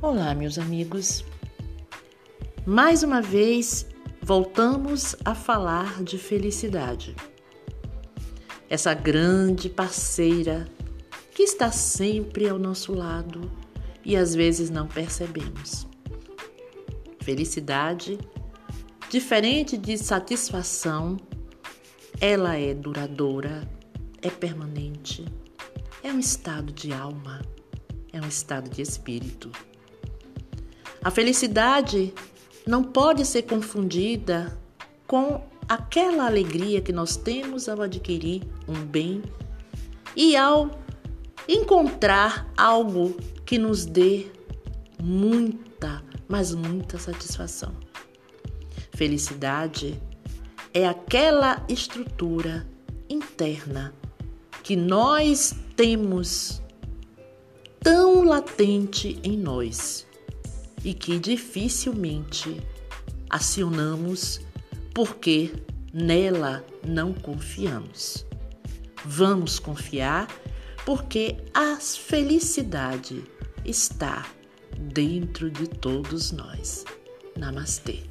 Olá, meus amigos. Mais uma vez voltamos a falar de felicidade. Essa grande parceira que está sempre ao nosso lado e às vezes não percebemos. Felicidade, diferente de satisfação, ela é duradoura, é permanente, é um estado de alma, é um estado de espírito. A felicidade não pode ser confundida com aquela alegria que nós temos ao adquirir um bem e ao encontrar algo que nos dê muita, mas muita satisfação. Felicidade é aquela estrutura interna que nós temos tão latente em nós e que dificilmente acionamos porque nela não confiamos. Vamos confiar porque a felicidade está dentro de todos nós. Namastê.